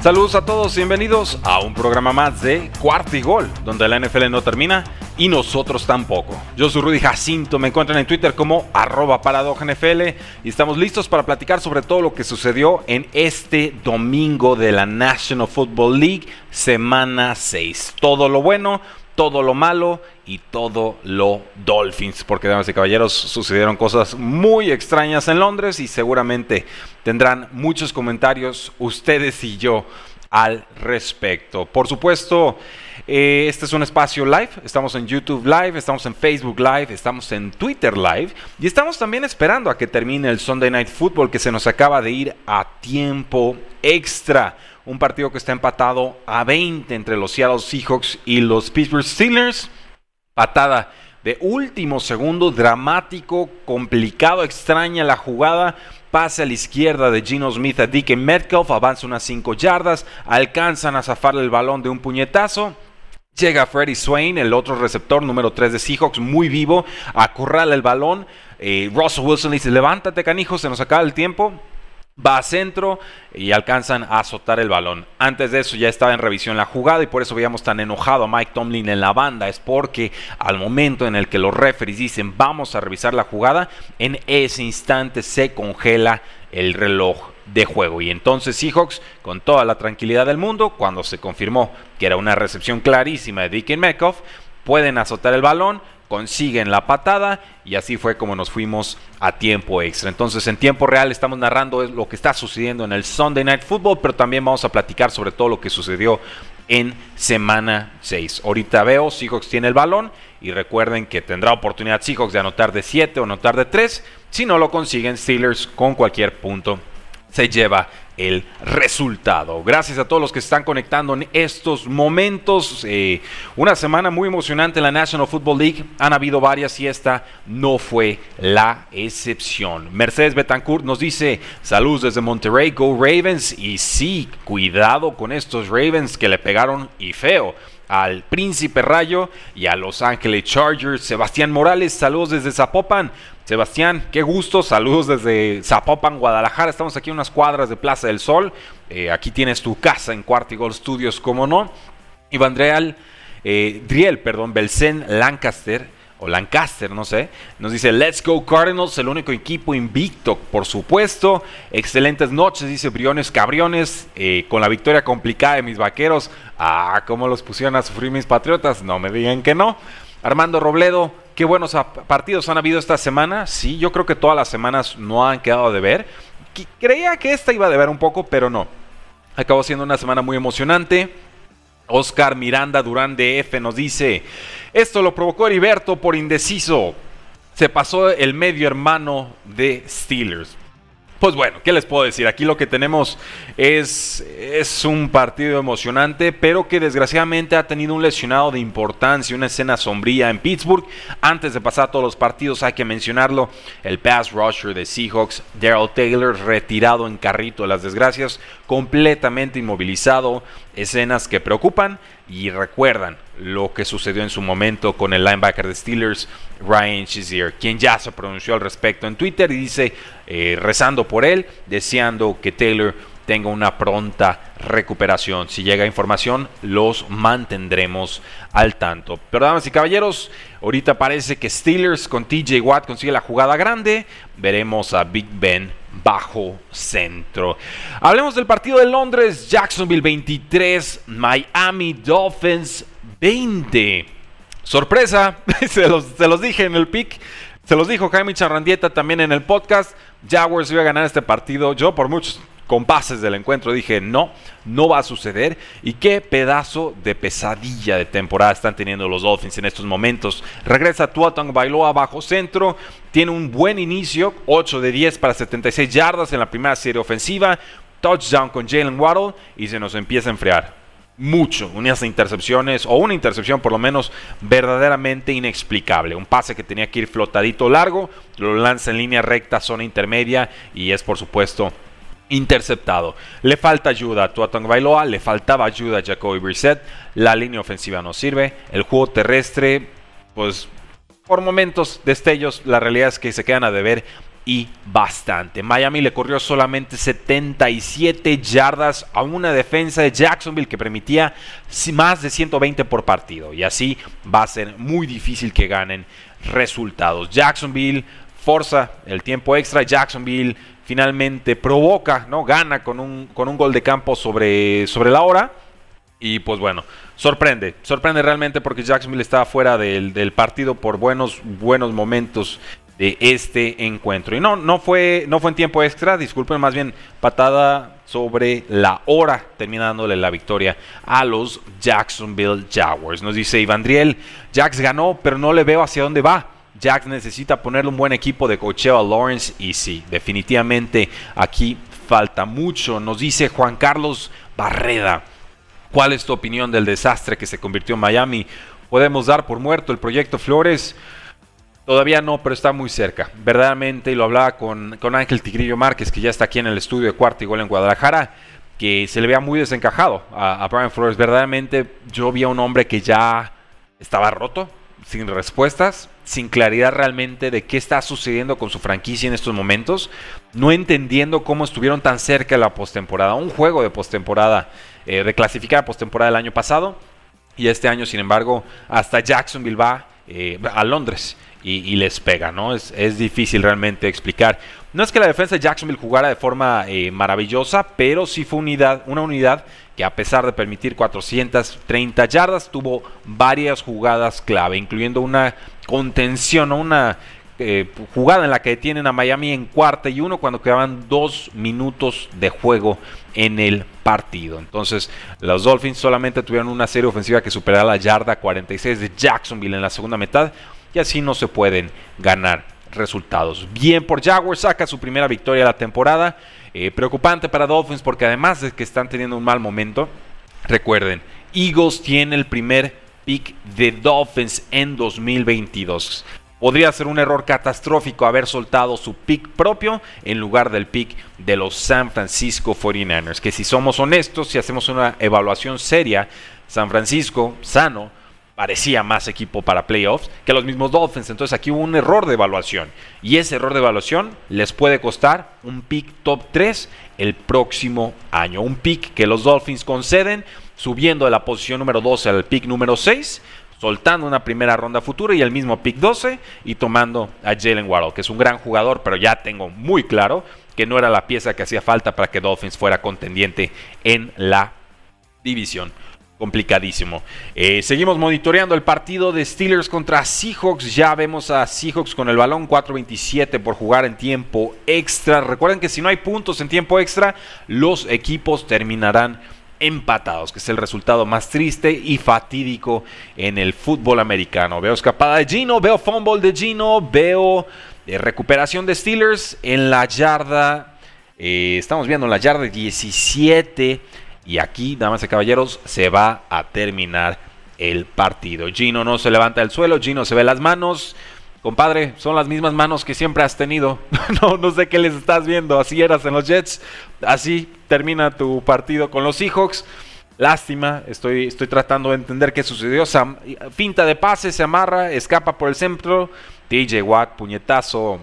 Saludos a todos, bienvenidos a un programa más de Cuarto y Gol, donde la NFL no termina y nosotros tampoco. Yo soy Rudy Jacinto, me encuentran en Twitter como arroba NFL y estamos listos para platicar sobre todo lo que sucedió en este domingo de la National Football League, semana 6. Todo lo bueno, todo lo malo y todo lo Dolphins, porque damas y caballeros sucedieron cosas muy extrañas en Londres y seguramente tendrán muchos comentarios ustedes y yo al respecto. Por supuesto, eh, este es un espacio live, estamos en YouTube Live, estamos en Facebook Live, estamos en Twitter Live y estamos también esperando a que termine el Sunday Night Football que se nos acaba de ir a tiempo extra un partido que está empatado a 20 entre los Seattle Seahawks y los Pittsburgh Steelers. Patada de último segundo, dramático, complicado, extraña la jugada. Pase a la izquierda de Gino Smith a Dick Metcalf, avanza unas 5 yardas, alcanzan a zafarle el balón de un puñetazo. Llega Freddy Swain, el otro receptor número 3 de Seahawks, muy vivo, acorrala el balón. Eh, Russell Wilson dice, levántate canijo, se nos acaba el tiempo va a centro y alcanzan a azotar el balón. Antes de eso ya estaba en revisión la jugada y por eso veíamos tan enojado a Mike Tomlin en la banda. Es porque al momento en el que los referees dicen vamos a revisar la jugada, en ese instante se congela el reloj de juego. Y entonces Seahawks, con toda la tranquilidad del mundo, cuando se confirmó que era una recepción clarísima de Dickie Metcalf, pueden azotar el balón, consiguen la patada y así fue como nos fuimos a tiempo extra. Entonces en tiempo real estamos narrando lo que está sucediendo en el Sunday Night Football, pero también vamos a platicar sobre todo lo que sucedió en semana 6. Ahorita veo, Seahawks tiene el balón y recuerden que tendrá oportunidad Seahawks de anotar de 7 o anotar de 3. Si no lo consiguen, Steelers con cualquier punto se lleva el resultado. Gracias a todos los que están conectando en estos momentos. Eh, una semana muy emocionante en la National Football League. Han habido varias y esta no fue la excepción. Mercedes Betancourt nos dice saludos desde Monterrey, Go Ravens. Y sí, cuidado con estos Ravens que le pegaron y feo al Príncipe Rayo y a Los Ángeles Chargers. Sebastián Morales, saludos desde Zapopan. Sebastián, qué gusto, saludos desde Zapopan, Guadalajara. Estamos aquí en unas cuadras de Plaza del Sol. Eh, aquí tienes tu casa en Cuartigol Studios, como no. Iván Driel, eh, Driel, perdón, Belsen Lancaster o Lancaster, no sé, nos dice Let's Go Cardinals, el único equipo invicto, por supuesto. Excelentes noches, dice Briones Cabriones, eh, con la victoria complicada de mis vaqueros. Ah, ¿cómo los pusieron a sufrir mis patriotas? No me digan que no. Armando Robledo, qué buenos partidos han habido esta semana. Sí, yo creo que todas las semanas no han quedado de ver. Creía que esta iba a ver un poco, pero no. Acabó siendo una semana muy emocionante. Oscar Miranda Durán de F nos dice, esto lo provocó Heriberto por indeciso. Se pasó el medio hermano de Steelers. Pues bueno, ¿qué les puedo decir? Aquí lo que tenemos es, es un partido emocionante, pero que desgraciadamente ha tenido un lesionado de importancia, una escena sombría en Pittsburgh. Antes de pasar a todos los partidos, hay que mencionarlo: el pass rusher de Seahawks, Daryl Taylor, retirado en carrito de las desgracias, completamente inmovilizado. Escenas que preocupan y recuerdan lo que sucedió en su momento con el linebacker de Steelers, Ryan Shazier, quien ya se pronunció al respecto en Twitter y dice, eh, rezando por él, deseando que Taylor tenga una pronta recuperación. Si llega información, los mantendremos al tanto. Pero damas y caballeros, ahorita parece que Steelers con TJ Watt consigue la jugada grande. Veremos a Big Ben bajo centro. Hablemos del partido de Londres, Jacksonville 23, Miami Dolphins 20. Sorpresa, se los, dije en el pick. Se los dijo Jaime Charrandieta también en el podcast. Jaguars iba a ganar este partido. Yo por muchos compases del encuentro dije, no, no va a suceder. Y qué pedazo de pesadilla de temporada están teniendo los Dolphins en estos momentos. Regresa Tua Bailoa bajo centro, tiene un buen inicio, 8 de 10 para 76 yardas en la primera serie ofensiva, touchdown con Jalen Waddle y se nos empieza a enfriar mucho, unas intercepciones o una intercepción por lo menos verdaderamente inexplicable. Un pase que tenía que ir flotadito largo, lo lanza en línea recta, zona intermedia y es por supuesto interceptado. Le falta ayuda a Tuatong Bailoa, le faltaba ayuda a Jacoby Brissett, la línea ofensiva no sirve, el juego terrestre, pues por momentos destellos, la realidad es que se quedan a deber y bastante. Miami le corrió solamente 77 yardas a una defensa de Jacksonville que permitía más de 120 por partido. Y así va a ser muy difícil que ganen resultados. Jacksonville forza el tiempo extra. Jacksonville finalmente provoca, ¿no? Gana con un, con un gol de campo sobre, sobre la hora. Y pues bueno, sorprende, sorprende realmente porque Jacksonville estaba fuera del, del, partido por buenos, buenos momentos de este encuentro. Y no, no fue, no fue en tiempo extra, disculpen, más bien patada sobre la hora, terminándole la victoria a los Jacksonville Jaguars. Nos dice Ivandriel, Jax ganó, pero no le veo hacia dónde va. Jax necesita ponerle un buen equipo de cocheo a Lawrence y sí, definitivamente aquí falta mucho. Nos dice Juan Carlos Barreda, ¿cuál es tu opinión del desastre que se convirtió en Miami? ¿Podemos dar por muerto el proyecto Flores? Todavía no, pero está muy cerca. Verdaderamente, y lo hablaba con, con Ángel Tigrillo Márquez, que ya está aquí en el estudio de cuarto igual en Guadalajara, que se le vea muy desencajado a, a Brian Flores. Verdaderamente, yo vi a un hombre que ya estaba roto, sin respuestas, sin claridad realmente de qué está sucediendo con su franquicia en estos momentos, no entendiendo cómo estuvieron tan cerca de la postemporada. Un juego de postemporada, eh, de clasificar postemporada el año pasado, y este año, sin embargo, hasta Jacksonville va eh, a Londres y, les pega, ¿no? Es, es, difícil realmente explicar. No es que la defensa de Jacksonville jugara de forma eh, maravillosa, pero sí fue unidad, una unidad que a pesar de permitir 430 yardas, tuvo varias jugadas clave, incluyendo una contención, una eh, jugada en la que detienen a Miami en cuarta y uno cuando quedaban dos minutos de juego en el partido. Entonces, los Dolphins solamente tuvieron una serie ofensiva que superaba la yarda 46 de Jacksonville en la segunda mitad y así no se pueden ganar resultados. Bien por Jaguars, saca su primera victoria de la temporada. Eh, preocupante para Dolphins porque además de que están teniendo un mal momento, recuerden, Eagles tiene el primer pick de Dolphins en 2022. Podría ser un error catastrófico haber soltado su pick propio en lugar del pick de los San Francisco 49ers. Que si somos honestos, si hacemos una evaluación seria, San Francisco, sano, parecía más equipo para playoffs que los mismos Dolphins. Entonces aquí hubo un error de evaluación. Y ese error de evaluación les puede costar un pick top 3 el próximo año. Un pick que los Dolphins conceden subiendo de la posición número 12 al pick número 6 soltando una primera ronda futura y el mismo pick 12 y tomando a Jalen Waddle, que es un gran jugador, pero ya tengo muy claro que no era la pieza que hacía falta para que Dolphins fuera contendiente en la división complicadísimo. Eh, seguimos monitoreando el partido de Steelers contra Seahawks. Ya vemos a Seahawks con el balón 4.27 por jugar en tiempo extra. Recuerden que si no hay puntos en tiempo extra, los equipos terminarán empatados, que es el resultado más triste y fatídico en el fútbol americano. Veo escapada de Gino, veo fumble de Gino, veo eh, recuperación de Steelers en la yarda. Eh, estamos viendo en la yarda 17 y aquí, damas y caballeros, se va a terminar el partido. Gino no se levanta del suelo, Gino se ve las manos. Compadre, son las mismas manos que siempre has tenido. no, no sé qué les estás viendo. Así eras en los Jets. Así termina tu partido con los Seahawks. Lástima, estoy, estoy tratando de entender qué sucedió. finta de pase, se amarra, escapa por el centro. TJ Watt, puñetazo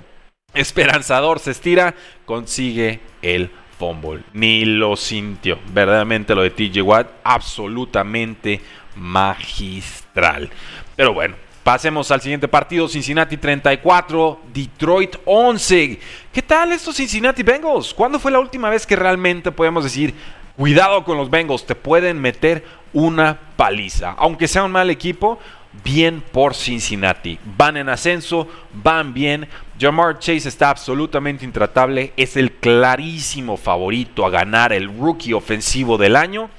esperanzador, se estira, consigue el fumble. Ni lo sintió. Verdaderamente lo de TJ Watt, absolutamente magistral. Pero bueno, pasemos al siguiente partido. Cincinnati 34, Detroit 11. ¿Qué tal estos Cincinnati Bengals? ¿Cuándo fue la última vez que realmente podemos decir, cuidado con los Bengals, te pueden meter una paliza? Aunque sea un mal equipo, bien por Cincinnati. Van en ascenso, van bien. Jamar Chase está absolutamente intratable. Es el clarísimo favorito a ganar el rookie ofensivo del año.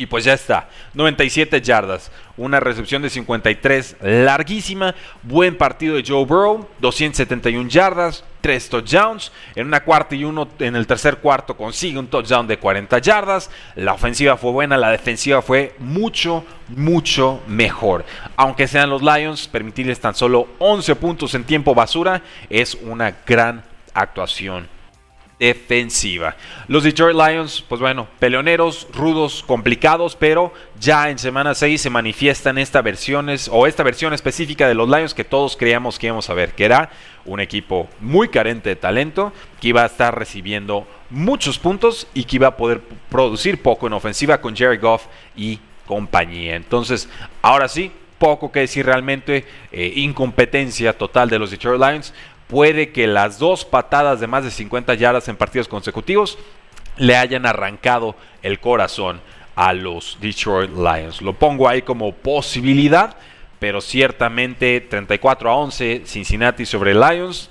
Y pues ya está, 97 yardas, una recepción de 53 larguísima, buen partido de Joe Burrow, 271 yardas, 3 touchdowns, en una cuarta y uno en el tercer cuarto consigue un touchdown de 40 yardas, la ofensiva fue buena, la defensiva fue mucho, mucho mejor. Aunque sean los Lions, permitirles tan solo 11 puntos en tiempo basura es una gran actuación defensiva. Los Detroit Lions, pues bueno, peleoneros, rudos, complicados, pero ya en semana 6 se manifiestan estas versiones o esta versión específica de los Lions que todos creíamos que íbamos a ver, que era un equipo muy carente de talento, que iba a estar recibiendo muchos puntos y que iba a poder producir poco en ofensiva con Jerry Goff y compañía. Entonces, ahora sí, poco que decir realmente, eh, incompetencia total de los Detroit Lions, puede que las dos patadas de más de 50 yardas en partidos consecutivos le hayan arrancado el corazón a los Detroit Lions. Lo pongo ahí como posibilidad, pero ciertamente 34 a 11 Cincinnati sobre Lions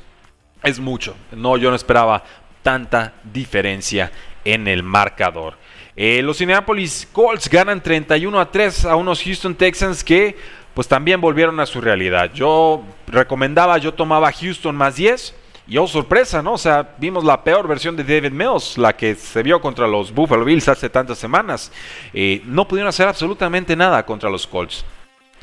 es mucho. No, yo no esperaba tanta diferencia en el marcador. Eh, los Indianapolis Colts ganan 31 a 3 a unos Houston Texans que pues también volvieron a su realidad. Yo recomendaba, yo tomaba Houston más 10. Y oh, sorpresa, ¿no? O sea, vimos la peor versión de David Mills, la que se vio contra los Buffalo Bills hace tantas semanas. Eh, no pudieron hacer absolutamente nada contra los Colts.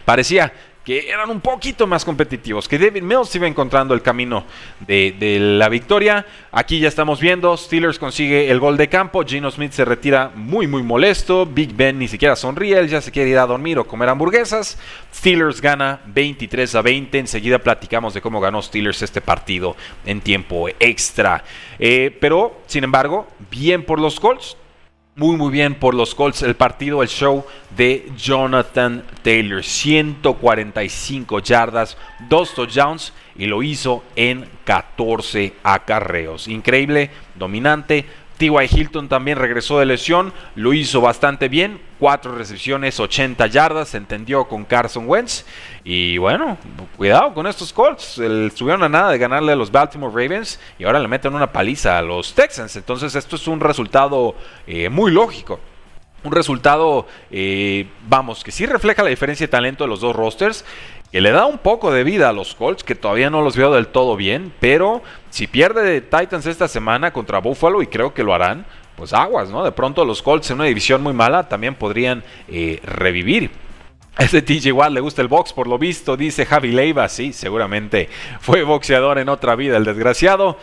Parecía que eran un poquito más competitivos, que David Mills iba encontrando el camino de, la victoria. Aquí ya estamos viendo, Steelers consigue el gol de campo, Gino Smith se retira muy muy molesto, Big Ben ni siquiera sonríe, él ya se quiere ir a dormir o comer hamburguesas. Steelers gana 23 a 20, enseguida platicamos de cómo ganó Steelers este partido en tiempo extra. Eh, pero, sin embargo, bien por los Colts, muy muy bien por los Colts el partido, el show de Jonathan Taylor. 145 yardas, dos touchdowns y lo hizo en 14 acarreos. Increíble, dominante, T.Y. Hilton también regresó de lesión, lo hizo bastante bien, cuatro recepciones, 80 yardas, se entendió con Carson Wentz. Y bueno, cuidado con estos Colts, estuvieron a nada de ganarle a los Baltimore Ravens y ahora le meten una paliza a los Texans. Entonces esto es un resultado eh, muy lógico un resultado, eh, vamos, que sí refleja la diferencia de talento de los dos rosters, le da un poco de vida a los Colts, que todavía no los veo del todo bien, pero si pierde Titans esta semana contra Buffalo, y creo que lo harán, pues aguas, ¿no? De pronto los Colts en una división muy mala también podrían eh, revivir. A ese TJ Watt le gusta el box, por lo visto, dice Javi Leiva. Sí, seguramente fue boxeador en otra vida, el desgraciado.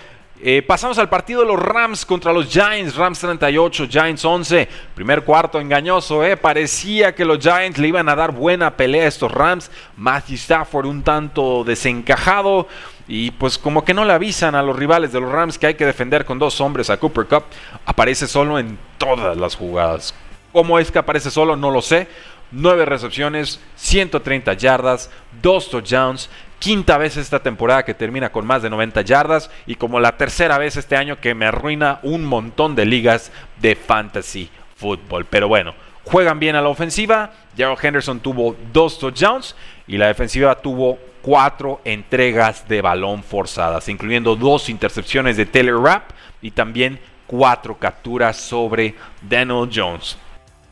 Eh, pasamos al partido de los Rams contra los Giants. Rams 38, Giants 11. Primer cuarto engañoso, ¿eh? Parecía que los Giants le iban a dar buena pelea a estos Rams. Matthew Stafford un tanto desencajado. Y pues como que no le avisan a los rivales de los Rams que hay que defender con dos hombres a Cooper Cup. Aparece solo en todas las jugadas. ¿Cómo es que aparece solo? No lo sé. 9 recepciones, 130 yardas, 2 touchdowns quinta vez esta temporada que termina con más de 90 yardas y como la tercera vez este año que me arruina un montón de ligas de fantasy fútbol. Pero bueno, juegan bien a la ofensiva. Gerald Henderson tuvo dos touchdowns y la defensiva tuvo cuatro entregas de balón forzadas, incluyendo dos intercepciones de Taylor Rapp y también cuatro capturas sobre Daniel Jones.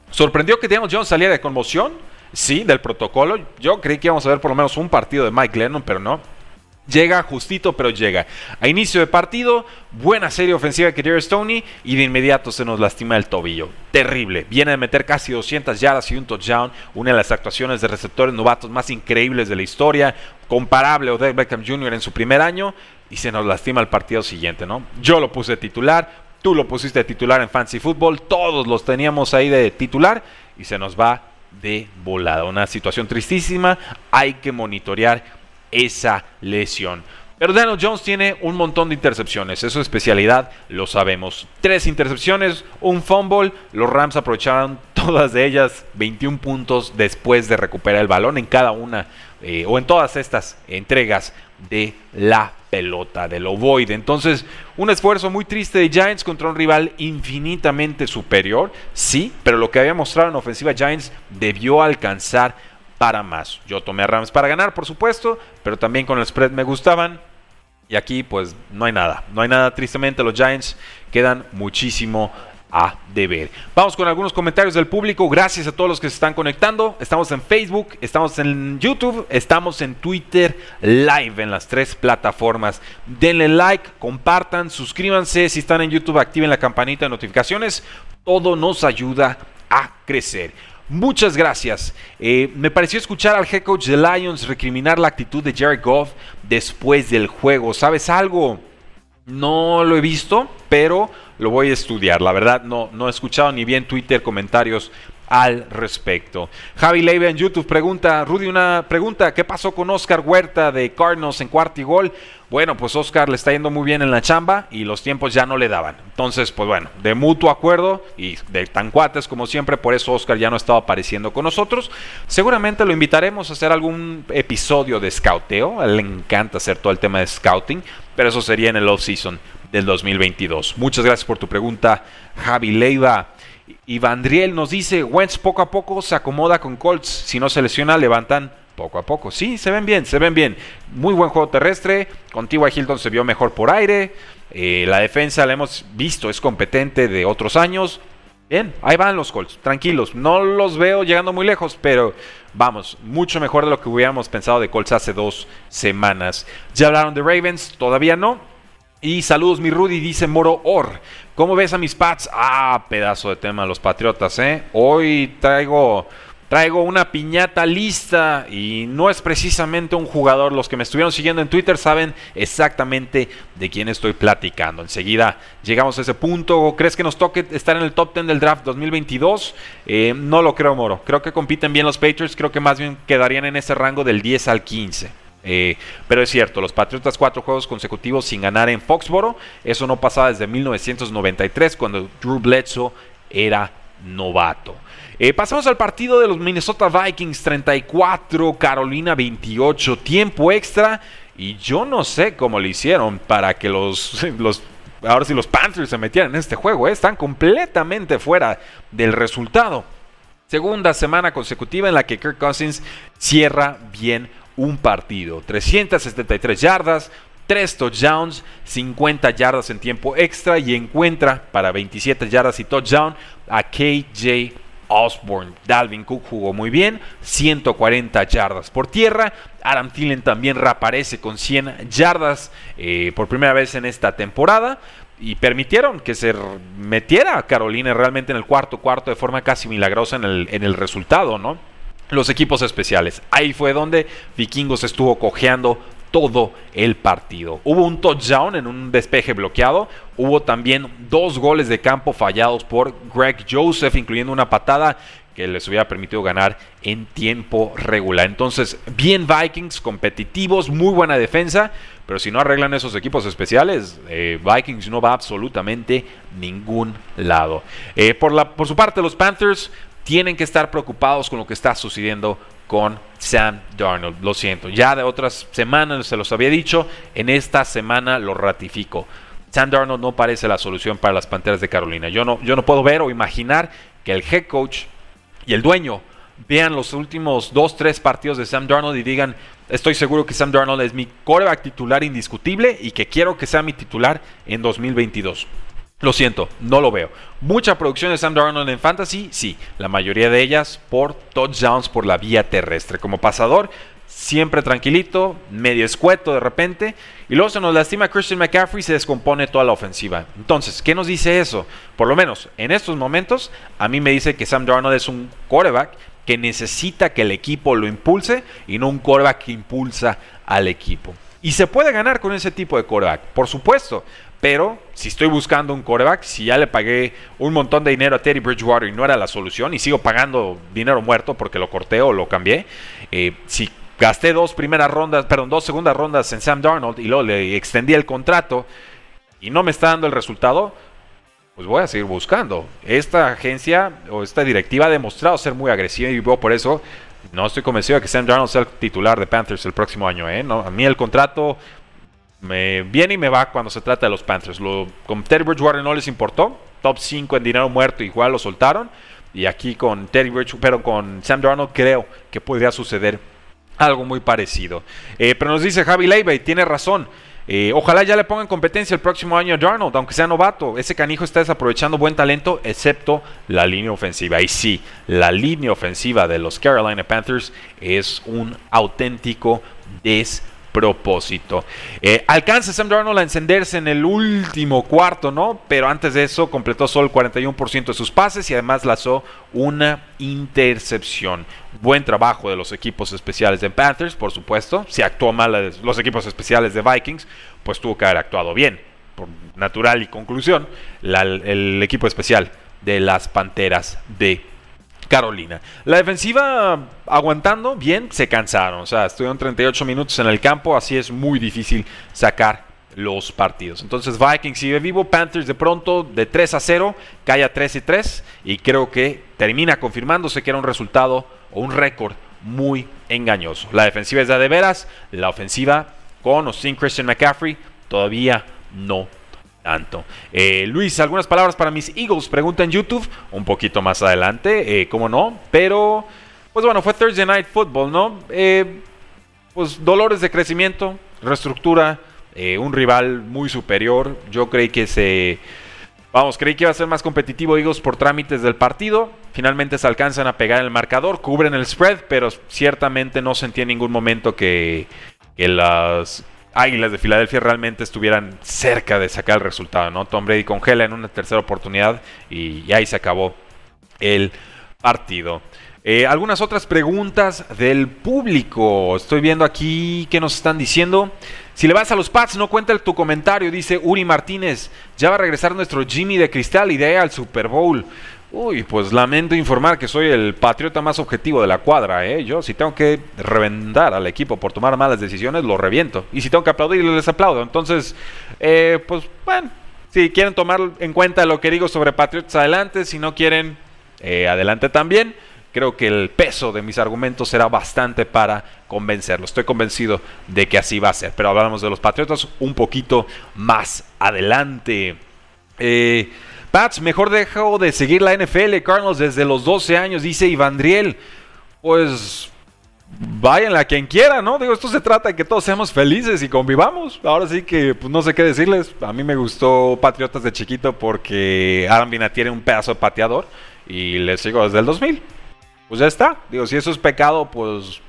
Sorprendió que Daniel Jones saliera de conmoción sí, del protocolo. Yo creí que íbamos a ver por lo menos un partido de Mike Lennon, pero no. Llega justito, pero llega. A inicio de partido, buena serie ofensiva que Jerry Stoney y de inmediato se nos lastima el tobillo. Terrible. Viene de meter casi 200 yardas y un touchdown, una de las actuaciones de receptores novatos más increíbles de la historia, comparable a Odell Beckham Jr. en su primer año y se nos lastima el partido siguiente, ¿no? Yo lo puse titular, tú lo pusiste titular en Fancy Football, todos los teníamos ahí de titular y se nos va de volada. Una situación tristísima, hay que monitorear esa lesión. Pero Daniel Jones tiene un montón de intercepciones, es su especialidad, lo sabemos. Tres intercepciones, un fumble, los Rams aprovecharon todas de ellas, 21 puntos después de recuperar el balón en cada una eh, o en todas estas entregas de la pelota, del ovoide. Entonces, un esfuerzo muy triste de Giants contra un rival infinitamente superior, sí, pero lo que había mostrado en ofensiva Giants debió alcanzar para más. Yo tomé a Rams para ganar, por supuesto, pero también con el spread me gustaban. Y aquí pues no hay nada. No hay nada, tristemente los Giants quedan muchísimo a deber. Vamos con algunos comentarios del público. Gracias a todos los que se están conectando. Estamos en Facebook, estamos en YouTube, estamos en Twitter Live en las tres plataformas. Denle like, compartan, suscríbanse. Si están en YouTube, activen la campanita de notificaciones. Todo nos ayuda a crecer. Muchas gracias. Eh, me pareció escuchar al head coach de Lions recriminar la actitud de Jared Goff después del juego. ¿Sabes algo? No lo he visto, pero lo voy a estudiar. La verdad, no, no he escuchado ni bien Twitter comentarios al respecto. Javi Leiva en YouTube pregunta, Rudy, una pregunta, ¿qué pasó con Oscar Huerta de Cardinals en cuarto y gol? Bueno, pues Oscar le está yendo muy bien en la chamba y los tiempos ya no le daban. Entonces, pues bueno, de mutuo acuerdo y de tan cuates como siempre, por eso Oscar ya no estaba apareciendo con nosotros. Seguramente lo invitaremos a hacer algún episodio de scouteo. Le encanta hacer todo el tema de scouting, pero eso sería en el off-season del 2022. Muchas gracias por tu pregunta, Javi Leiva. Ivandriel nos dice, Wentz poco a poco se acomoda con Colts. Si no se lesiona, levantan poco a poco. Sí, se ven bien, se ven bien. Muy buen juego terrestre. Contigo Hilton se vio mejor por aire. Eh, la defensa la hemos visto, es competente de otros años. Bien, ahí van los Colts, tranquilos. No los veo llegando muy lejos, pero vamos, mucho mejor de lo que hubiéramos pensado de Colts hace dos semanas. Ya hablaron de Ravens, todavía no. Y saludos, mi Rudy, dice Moro Or. ¿Cómo ves a mis Pats? Ah, pedazo de tema, los Patriotas, ¿eh? Hoy traigo, traigo una piñata lista y no es precisamente un jugador. Los que me estuvieron siguiendo en Twitter saben exactamente de quién estoy platicando. Enseguida llegamos a ese punto. ¿Crees que nos toque estar en el top 10 del draft 2022? Eh, no lo creo, Moro. Creo que compiten bien los Patriots. Creo que más bien quedarían en ese rango del 10 al 15. Eh, pero es cierto, los Patriotas cuatro juegos consecutivos sin ganar en Foxboro. Eso no pasaba desde 1993 cuando Drew Bledsoe era novato. Eh, pasamos al partido de los Minnesota Vikings 34, Carolina 28, tiempo extra. Y yo no sé cómo le hicieron para que los, los ahora sí los Panthers se metieran en este juego. Eh. Están completamente fuera del resultado. Segunda semana consecutiva en la que Kirk Cousins cierra bien un partido. 373 yardas, 3 touchdowns, 50 yardas en tiempo extra y encuentra para 27 yardas y touchdown a KJ Osborne. Dalvin Cook jugó muy bien, 140 yardas por tierra. Adam Thielen también reaparece con 100 yardas eh, por primera vez en esta temporada. Y permitieron que se metiera a Carolina realmente en el cuarto cuarto de forma casi milagrosa en el, en el resultado, ¿no? Los equipos especiales. Ahí fue donde Vikingos estuvo cojeando todo el partido. Hubo un touchdown en un despeje bloqueado. Hubo también dos goles de campo fallados por Greg Joseph, incluyendo una patada que les hubiera permitido ganar en tiempo regular. Entonces, bien Vikings, competitivos, muy buena defensa, pero si no arreglan esos equipos especiales, eh, Vikings no va absolutamente ningún lado. Eh, por, la, por su parte, los Panthers tienen que estar preocupados con lo que está sucediendo con Sam Darnold. Lo siento, ya de otras semanas se los había dicho, en esta semana lo ratifico. Sam Darnold no parece la solución para las Panteras de Carolina. Yo no, yo no puedo ver o imaginar que el head coach y el dueño vean los últimos dos, tres partidos de Sam Darnold y digan, estoy seguro que Sam Darnold es mi coreback titular indiscutible y que quiero que sea mi titular en 2022. Lo siento, no lo veo. Mucha producción de Sam Darnold en Fantasy, sí, la mayoría de ellas por touchdowns por la vía terrestre. Como pasador, siempre tranquilito, medio escueto de repente, y luego se nos lastima Christian McCaffrey se descompone toda la ofensiva. Entonces, ¿qué nos dice eso? Por lo menos en estos momentos, a mí me dice que Sam Darnold es un quarterback que necesita que el equipo lo impulse y no un quarterback que impulsa al equipo. Y se puede ganar con ese tipo de quarterback, por supuesto. Pero si estoy buscando un coreback, si ya le pagué un montón de dinero a Teddy Bridgewater y no era la solución, y sigo pagando dinero muerto porque lo corté o lo cambié, eh, si gasté dos primeras rondas, perdón, dos segundas rondas en Sam Darnold y luego le extendí el contrato y no me está dando el resultado, pues voy a seguir buscando. Esta agencia o esta directiva ha demostrado ser muy agresiva y por eso no estoy convencido de que Sam Darnold sea el titular de Panthers el próximo año. ¿eh? A mí el contrato me viene y me va cuando se trata de los Panthers. Con Teddy Bridgewater no les importó. Top 5 en dinero muerto, igual lo soltaron. Y aquí con Teddy Rich, pero con Sam Darnold creo que podría suceder algo muy parecido. Eh, pero nos dice Javi Leiva y tiene razón. Eh, ojalá ya le pongan competencia el próximo año a Darnold, aunque sea novato. Ese canijo está desaprovechando buen talento, excepto la línea ofensiva. Y sí, la línea ofensiva de los Carolina Panthers es un auténtico des propósito. Eh, alcanza Sam Darnold a encenderse en el último cuarto, ¿no? Pero antes de eso completó solo el 41% de sus pases y además lanzó una intercepción. Buen trabajo de los equipos especiales de Panthers, por supuesto. Si actuó mal los equipos especiales de Vikings, pues tuvo que haber actuado bien. Por natural y conclusión, el equipo especial de las Panteras de Carolina. La defensiva aguantando bien, se cansaron. O sea, estuvieron 38 minutos en el campo, así es muy difícil sacar los partidos. Entonces Vikings sigue vivo, Panthers de pronto de 3 a 0, cae a 3 y 3 y creo que termina confirmándose que era un resultado o un récord muy engañoso. La defensiva es de, veras, la ofensiva con o sin Christian McCaffrey todavía no tanto. Eh, Luis, algunas palabras para mis Eagles. Pregunta en YouTube, un poquito más adelante, eh, cómo no. Pero, pues bueno, fue Thursday Night Football, ¿no? Eh, pues dolores de crecimiento, reestructura, un rival muy superior. Yo creí que se... Vamos, creí que iba a ser más competitivo Eagles por trámites del partido. Finalmente se alcanzan a pegar el marcador, cubren el spread, pero ciertamente no sentí en ningún momento que, que las Águilas de Filadelfia realmente estuvieran cerca de sacar el resultado, ¿no? Tom Brady congela en una tercera oportunidad y, ahí se acabó el partido. Eh, algunas otras preguntas del público. Estoy viendo aquí que nos están diciendo. Si le vas a los Pats, no cuenta tu comentario, dice Uri Martínez. Ya va a regresar nuestro Jimmy de Cristal, idea al Super Bowl. Uy, pues lamento informar que soy el patriota más objetivo de la cuadra, ¿eh? Yo si tengo que reventar al equipo por tomar malas decisiones, lo reviento. Y si tengo que aplaudir, les aplaudo. Entonces, eh, pues bueno, si quieren tomar en cuenta lo que digo sobre Patriots, adelante. Si no quieren, eh, adelante también. Creo que el peso de mis argumentos será bastante para convencerlo. Estoy convencido de que así va a ser. Pero hablamos de los Patriotas un poquito más adelante. Eh... Pats, mejor dejo de seguir la NFL, Carlos, desde los 12 años, dice Ivandriel. Pues váyanla a quien quiera, ¿no? Digo, esto se trata de que todos seamos felices y convivamos. Ahora sí que pues, no sé qué decirles. A mí me gustó Patriotas de chiquito porque Adam tiene un pedazo de pateador y le sigo desde el 2000. Pues ya está. Digo, si eso es pecado, pues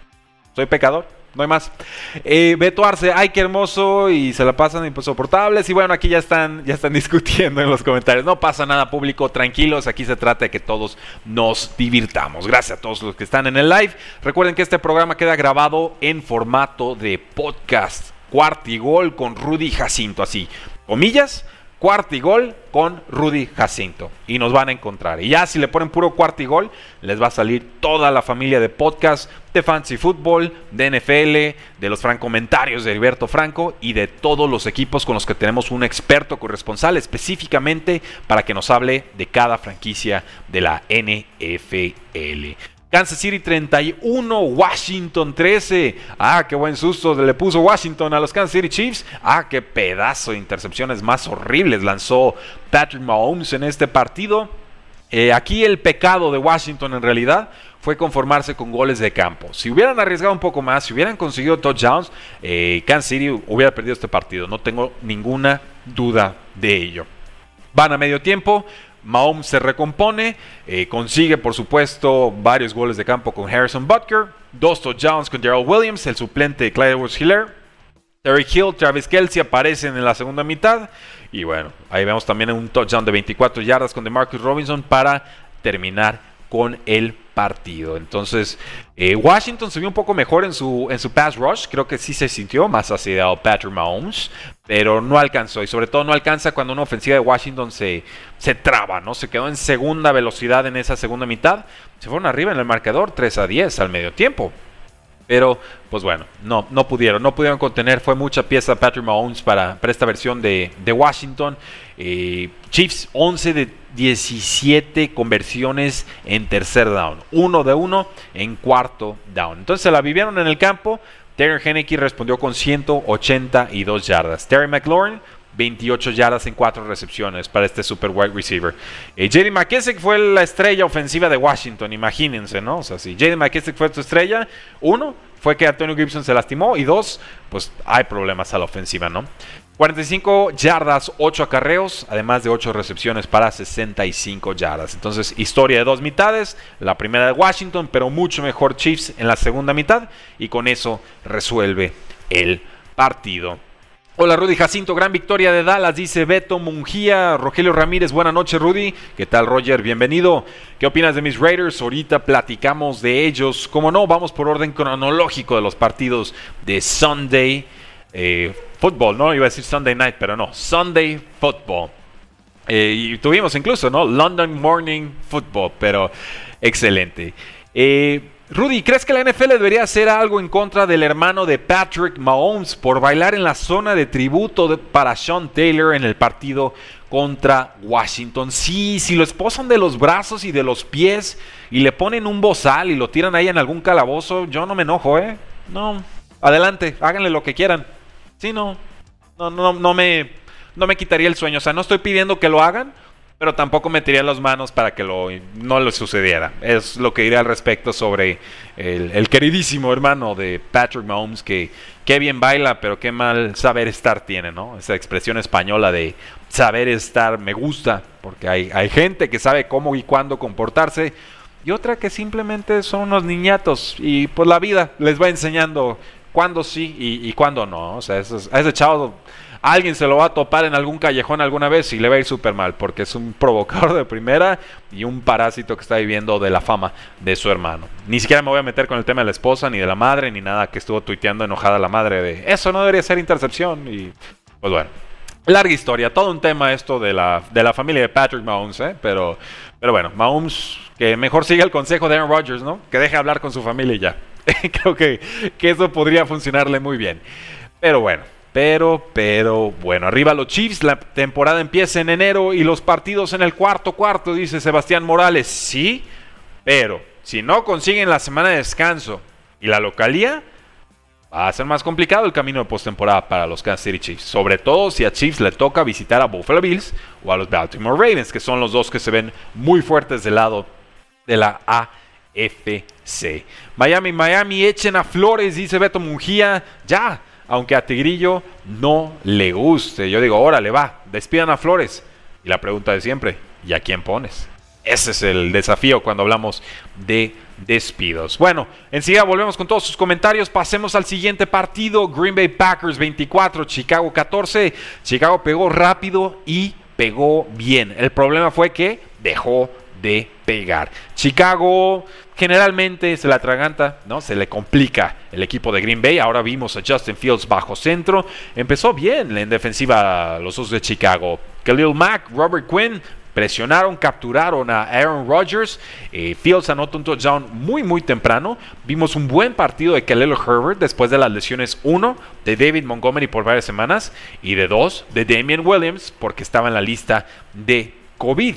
soy pecador no hay más. Eh, Beto Arce, ay, qué hermoso, y se la pasan insoportables. Y bueno, aquí ya están, ya están discutiendo en los comentarios. No pasa nada, público, tranquilos. Aquí se trata de que todos nos divirtamos. Gracias a todos los que están en el live. Recuerden que este programa queda grabado en formato de podcast. Cuartigol con Rudy Jacinto, así, comillas cuartigol con Rudy Jacinto. Y nos van a encontrar. Y ya si le ponen puro cuartigol, les va a salir toda la familia de podcast de Fancy Football, de NFL, de los francomentarios de Heriberto Franco y de todos los equipos con los que tenemos un experto corresponsal específicamente para que nos hable de cada franquicia de la NFL. Kansas City 31, Washington 13. Ah, qué buen susto le puso Washington a los Kansas City Chiefs. Ah, qué pedazo de intercepciones más horribles lanzó Patrick Mahomes en este partido. Eh, aquí el pecado de Washington en realidad fue conformarse con goles de campo. Si hubieran arriesgado un poco más, si hubieran conseguido touchdowns, eh, Kansas City hubiera perdido este partido. No tengo ninguna duda de ello. Van a medio tiempo. Mahomes se recompone, eh, consigue por supuesto varios goles de campo con Harrison Butker, dos touchdowns con Gerald Williams, el suplente de Clyde Edwards Hiller. Terry Hill, Travis Kelsey aparecen en la segunda mitad. Y bueno, ahí vemos también un touchdown de 24 yardas con DeMarcus Robinson para terminar con el partido. Entonces, eh, Washington se vio un poco mejor en su, en su pass rush. Creo que sí se sintió más asideado Patrick Mahomes, pero no alcanzó. Y sobre todo no alcanza cuando una ofensiva de Washington se, se traba, ¿no? Se quedó en segunda velocidad en esa segunda mitad. Se fueron arriba en el marcador 3 a 10 al medio tiempo. Pero, pues bueno, no, no pudieron, no pudieron contener. Fue mucha pieza Patrick Mahomes para, para esta versión de, Washington. Eh, Chiefs, 11 de 17 conversiones en tercer down. Uno de uno en cuarto down. Entonces se la vivieron en el campo. Terry Henneke respondió con 182 yardas. Terry McLaurin 28 yardas en 4 recepciones para este super wide receiver. Eh, JD McKissick fue la estrella ofensiva de Washington, imagínense, ¿no? O sea, si JD McKissick fue tu estrella, uno, fue que Antonio Gibson se lastimó y dos, pues hay problemas a la ofensiva, ¿no? 45 yardas, 8 acarreos, además de 8 recepciones para 65 yardas. Entonces, historia de dos mitades, la primera de Washington, pero mucho mejor Chiefs en la segunda mitad y con eso resuelve el partido. Hola Rudy Jacinto, gran victoria de Dallas, dice Beto Mungía, Rogelio Ramírez, buenas noches Rudy, ¿qué tal Roger? Bienvenido. ¿Qué opinas de mis Raiders? Ahorita platicamos de ellos. Como no, vamos por orden cronológico de los partidos de Sunday eh, Football, ¿no? Iba a decir Sunday Night, pero no, Sunday Football. Eh, y tuvimos incluso, ¿no? London Morning Football, pero excelente. Eh, Rudy, ¿crees que la NFL debería hacer algo en contra del hermano de Patrick Mahomes por bailar en la zona de tributo para Sean Taylor en el partido contra Washington? Sí, si lo esposan de los brazos y de los pies y le ponen un bozal y lo tiran ahí en algún calabozo, yo no me enojo, ¿eh? No, adelante, háganle lo que quieran. Sí, no, no, no, no me, no me quitaría el sueño. O sea, no estoy pidiendo que lo hagan, pero tampoco metería las manos para que lo, no le sucediera. Es lo que diré al respecto sobre el, queridísimo hermano de Patrick Mahomes, que qué bien baila, pero qué mal saber estar tiene, ¿no? Esa expresión española de saber estar me gusta, porque hay, hay gente que sabe cómo y cuándo comportarse, y otra que simplemente son unos niñatos, y pues la vida les va enseñando cuándo sí y, cuándo no. O sea, a ese chavo alguien se lo va a topar en algún callejón alguna vez y le va a ir súper mal, porque es un provocador de primera y un parásito que está viviendo de la fama de su hermano. Ni siquiera me voy a meter con el tema de la esposa, ni de la madre, ni nada que estuvo tuiteando enojada la madre de eso no debería ser intercepción. Y pues bueno, larga historia, todo un tema esto de la, de la familia de Patrick Mahomes, ¿eh? pero, pero bueno, Mahomes que mejor siga el consejo de Aaron Rodgers, ¿no? Que deje hablar con su familia y ya. Creo que, que eso podría funcionarle muy bien. Pero bueno, pero, pero, bueno, arriba los Chiefs, la temporada empieza en enero y los partidos en el cuarto cuarto, dice Sebastián Morales. Sí, pero si no consiguen la semana de descanso y la localía, va a ser más complicado el camino de postemporada para los Kansas City Chiefs. Sobre todo si a Chiefs le toca visitar a Buffalo Bills o a los Baltimore Ravens, que son los dos que se ven muy fuertes del lado de la AFC. Miami, Miami, echen a Flores, dice Beto Mungía. Ya aunque a Tigrillo no le guste. Yo digo, órale, va, despidan a Flores. Y la pregunta de siempre, ¿y a quién pones? Ese es el desafío cuando hablamos de despidos. Bueno, enseguida volvemos con todos sus comentarios. Pasemos al siguiente partido. Green Bay Packers 24, Chicago 14. Chicago pegó rápido y pegó bien. El problema fue que dejó de pegar. Chicago generalmente se la atraganta, ¿no? Se le complica el equipo de Green Bay. Ahora vimos a Justin Fields bajo centro. Empezó bien en defensiva los dos de Chicago. Khalil Mack, Robert Quinn presionaron, capturaron a Aaron Rodgers. Eh, Fields anotó un touchdown muy, muy temprano. Vimos un buen partido de Khalil Herbert después de las lesiones 1 de David Montgomery por varias semanas y de 2 de Damian Williams porque estaba en la lista de COVID.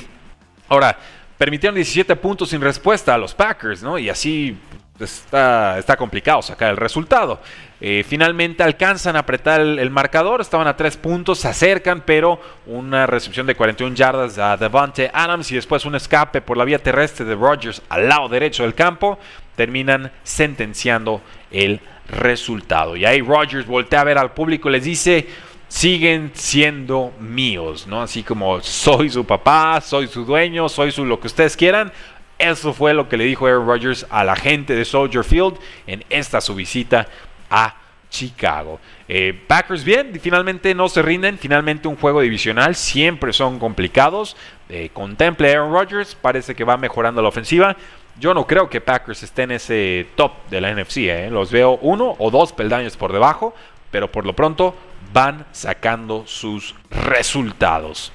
Ahora, permitieron 17 puntos sin respuesta a los Packers, ¿no? Y así está, está complicado sacar el resultado. Eh, finalmente alcanzan a apretar el, marcador, estaban a 3 puntos, se acercan, pero una recepción de 41 yardas a Devante Adams y después un escape por la vía terrestre de Rodgers al lado derecho del campo, terminan sentenciando el resultado. Y ahí Rodgers voltea a ver al público y les dice, siguen siendo míos, ¿no? Así como soy su papá, soy su dueño, soy su lo que ustedes quieran. Eso fue lo que le dijo Aaron Rodgers a la gente de Soldier Field en esta su visita a Chicago. Eh, Packers bien, finalmente no se rinden, finalmente un juego divisional, siempre son complicados. Eh, contemple Aaron Rodgers, parece que va mejorando la ofensiva. Yo no creo que Packers esté en ese top de la NFC, eh. los veo uno o dos peldaños por debajo, pero por lo pronto van sacando sus resultados.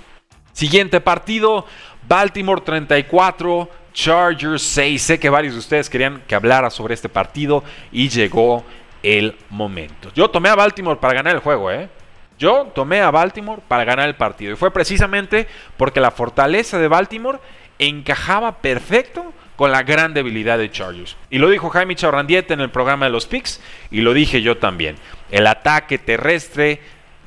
Siguiente partido, Baltimore 34, Chargers 6. Sé que varios de ustedes querían que hablara sobre este partido y llegó el momento. Yo tomé a Baltimore para ganar el juego, ¿eh? Yo tomé a Baltimore para ganar el partido. Y fue precisamente porque la fortaleza de Baltimore encajaba perfecto con la gran debilidad de Chargers. Y lo dijo Jaime Chaurrandieta en el programa de los Picks y lo dije yo también. El ataque terrestre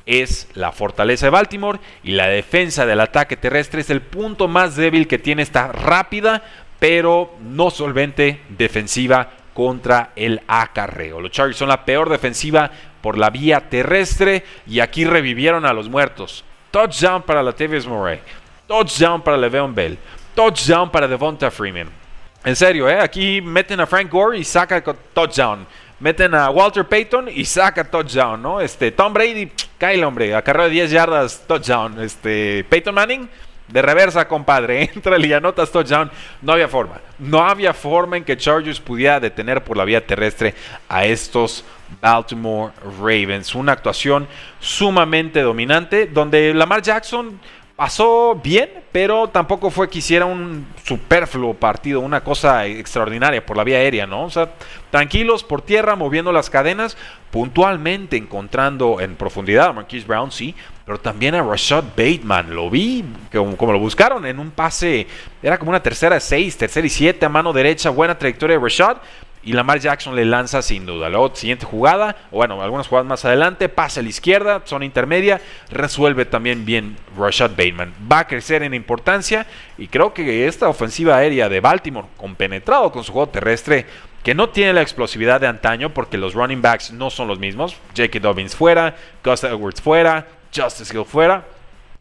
es la fortaleza de Baltimore y la defensa del ataque terrestre es el punto más débil que tiene esta rápida pero no solvente defensiva contra el acarreo. Los Chargers son la peor defensiva por la vía terrestre y aquí revivieron a los muertos. Touchdown para Latavius Murray, touchdown para Le'Veon Bell, touchdown para Devonta Freeman. En serio, ¿eh? aquí meten a Frank Gore y saca touchdown. Meten a Walter Payton y saca touchdown, ¿no? Este, Tom Brady, cae hombre, acarreo de 10 yardas, touchdown. Este, Peyton Manning, de reversa, compadre. Entra y touchdown. No había forma. No había forma en que Chargers pudiera detener por la vía terrestre a estos Baltimore Ravens. Una actuación sumamente dominante donde Lamar Jackson pasó bien, pero tampoco fue que hiciera un superfluo partido, una cosa extraordinaria por la vía aérea, ¿no? O sea, tranquilos por tierra, moviendo las cadenas, puntualmente encontrando en profundidad a Marquise Brown, sí, pero también a Rashad Bateman. Lo vi como, como, lo buscaron en un pase, era como una tercera de seis, tercera y siete a mano derecha, buena trayectoria de Rashad. Y Lamar Jackson le lanza sin duda. Luego, siguiente jugada, o bueno, algunas jugadas más adelante, pasa a la izquierda, zona intermedia, resuelve también bien Rashad Bateman. Va a crecer en importancia y creo que esta ofensiva aérea de Baltimore, compenetrado con su juego terrestre, que no tiene la explosividad de antaño porque los running backs no son los mismos. J.K. Dobbins fuera, Gus Edwards fuera, Justice Hill fuera.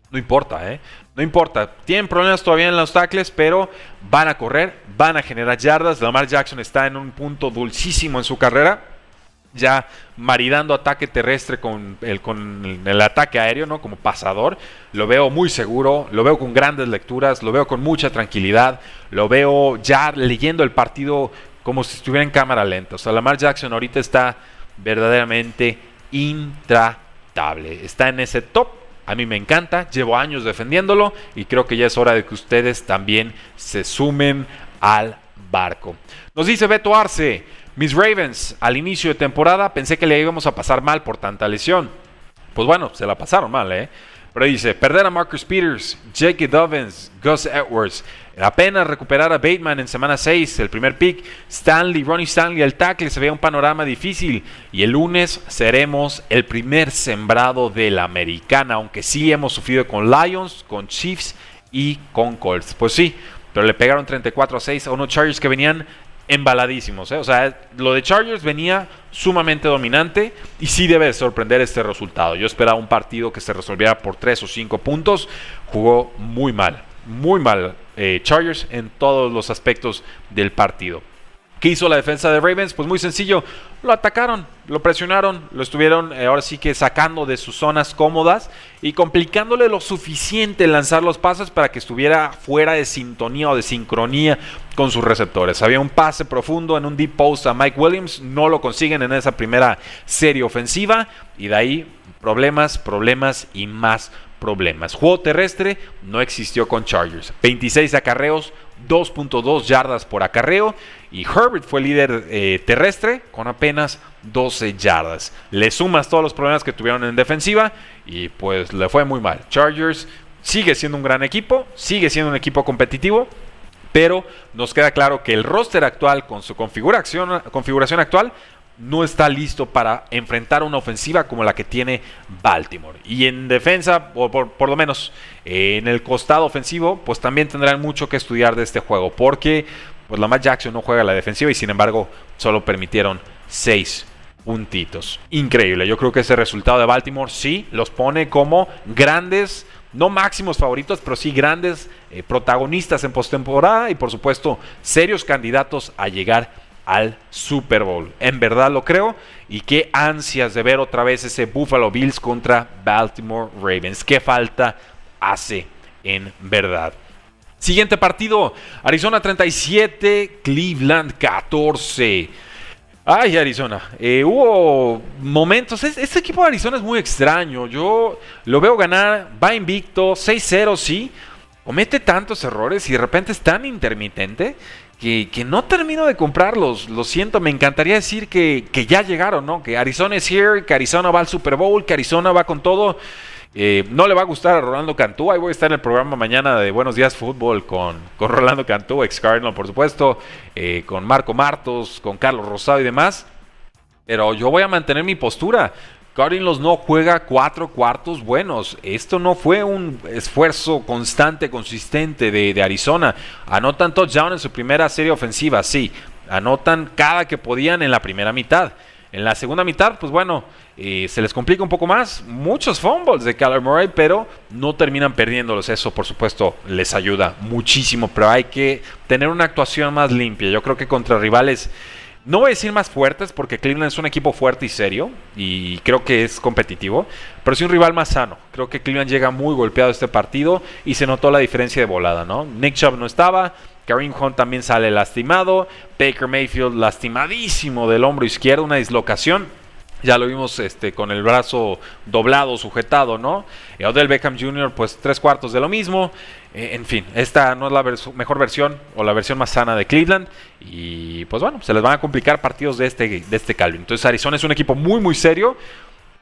No importa, ¿eh? No importa. Tienen problemas todavía en los tackles, pero van a correr, van a generar yardas. Lamar Jackson está en un punto dulcísimo en su carrera. Ya maridando ataque terrestre con el, con el ataque aéreo, ¿no? Como pasador. Lo veo muy seguro, lo veo con grandes lecturas, lo veo con mucha tranquilidad, lo veo ya leyendo el partido como si estuviera en cámara lenta. O sea, Lamar Jackson ahorita está verdaderamente intratable. Está en ese top a mí me encanta, llevo años defendiéndolo y creo que ya es hora de que ustedes también se sumen al barco. Nos dice Beto Arce, mis Ravens al inicio de temporada pensé que le íbamos a pasar mal por tanta lesión. Pues bueno, se la pasaron mal, ¿eh? Pero dice, perder a Marcus Peters, Jake Dobbins, Gus Edwards, apenas recuperar a Bateman en semana 6, el primer pick, Stanley, Ronnie Stanley, el tackle, se ve un panorama difícil. Y el lunes seremos el primer sembrado de la americana, aunque sí hemos sufrido con Lions, con Chiefs y con Colts. Pues sí, pero le pegaron 34 a 6 a unos Chargers que venían embaladísimos. ¿eh? O sea, lo de Chargers venía sumamente dominante y sí debe sorprender este resultado. Yo esperaba un partido que se resolviera por 3 o 5 puntos. Jugó muy mal, muy mal eh, Chargers en todos los aspectos del partido. ¿Qué hizo la defensa de Ravens? Pues muy sencillo, lo atacaron, lo presionaron, lo estuvieron eh, ahora sí que sacando de sus zonas cómodas y complicándole lo suficiente lanzar los pases para que estuviera fuera de sintonía o de sincronía con sus receptores. Había un pase profundo en un deep post a Mike Williams, no lo consiguen en esa primera serie ofensiva y de ahí problemas, problemas y más problemas. Juego terrestre no existió con Chargers. 26 acarreos, 2.2 yardas por acarreo y Herbert fue líder eh, terrestre con apenas 12 yardas. Le sumas todos los problemas que tuvieron en defensiva y pues le fue muy mal. Chargers sigue siendo un gran equipo, sigue siendo un equipo competitivo, pero nos queda claro que el roster actual con su configuración, configuración actual no está listo para enfrentar una ofensiva como la que tiene Baltimore. Y en defensa, o por, lo menos eh, en el costado ofensivo, pues también tendrán mucho que estudiar de este juego, porque pues Lamar Jackson no juega la defensiva y sin embargo solo permitieron 6 puntitos. Increíble, yo creo que ese resultado de Baltimore sí los pone como grandes no máximos favoritos, pero sí grandes eh, protagonistas en postemporada y por supuesto serios candidatos a llegar al Super Bowl. En verdad lo creo. Y qué ansias de ver otra vez ese Buffalo Bills contra Baltimore Ravens. Qué falta hace en verdad. Siguiente partido, Arizona 37, Cleveland 14. Ay, Arizona. Eh, hubo momentos. Este equipo de Arizona es muy extraño. Yo lo veo ganar. Va invicto. 6-0, sí. Comete tantos errores y de repente es tan intermitente que, no termino de comprarlos. Lo siento, me encantaría decir que, ya llegaron, ¿no? Que Arizona es here, que Arizona va al Super Bowl, que Arizona va con todo. Eh, no le va a gustar a Rolando Cantú. Ahí voy a estar en el programa mañana de Buenos Días Fútbol con, con Rolando Cantú, ex Cardinal, por supuesto, eh, con Marco Martos, con Carlos Rosado y demás. Pero yo voy a mantener mi postura. Cardinals no juega cuatro cuartos buenos. Esto no fue un esfuerzo constante, consistente de, de Arizona. Anotan touchdown en su primera serie ofensiva, sí. Anotan cada que podían en la primera mitad. En la segunda mitad, pues bueno, eh, se les complica un poco más. Muchos fumbles de Kyler Murray, pero no terminan perdiéndolos. Eso, por supuesto, les ayuda muchísimo. Pero hay que tener una actuación más limpia. Yo creo que contra rivales, no voy a decir más fuertes, porque Cleveland es un equipo fuerte y serio. Y creo que es competitivo. Pero sí un rival más sano. Creo que Cleveland llega muy golpeado este partido. Y se notó la diferencia de volada, ¿no? Nick Chubb no estaba. Kareem Hunt también sale lastimado. Baker Mayfield lastimadísimo del hombro izquierdo, una dislocación. Ya lo vimos este, con el brazo doblado, sujetado, ¿no? Y Odell Beckham Jr., pues tres cuartos de lo mismo. Eh, en fin, esta no es la mejor versión o la versión más sana de Cleveland. Y pues bueno, se les van a complicar partidos de este, de este Calvin. Entonces Arizona es un equipo muy, muy serio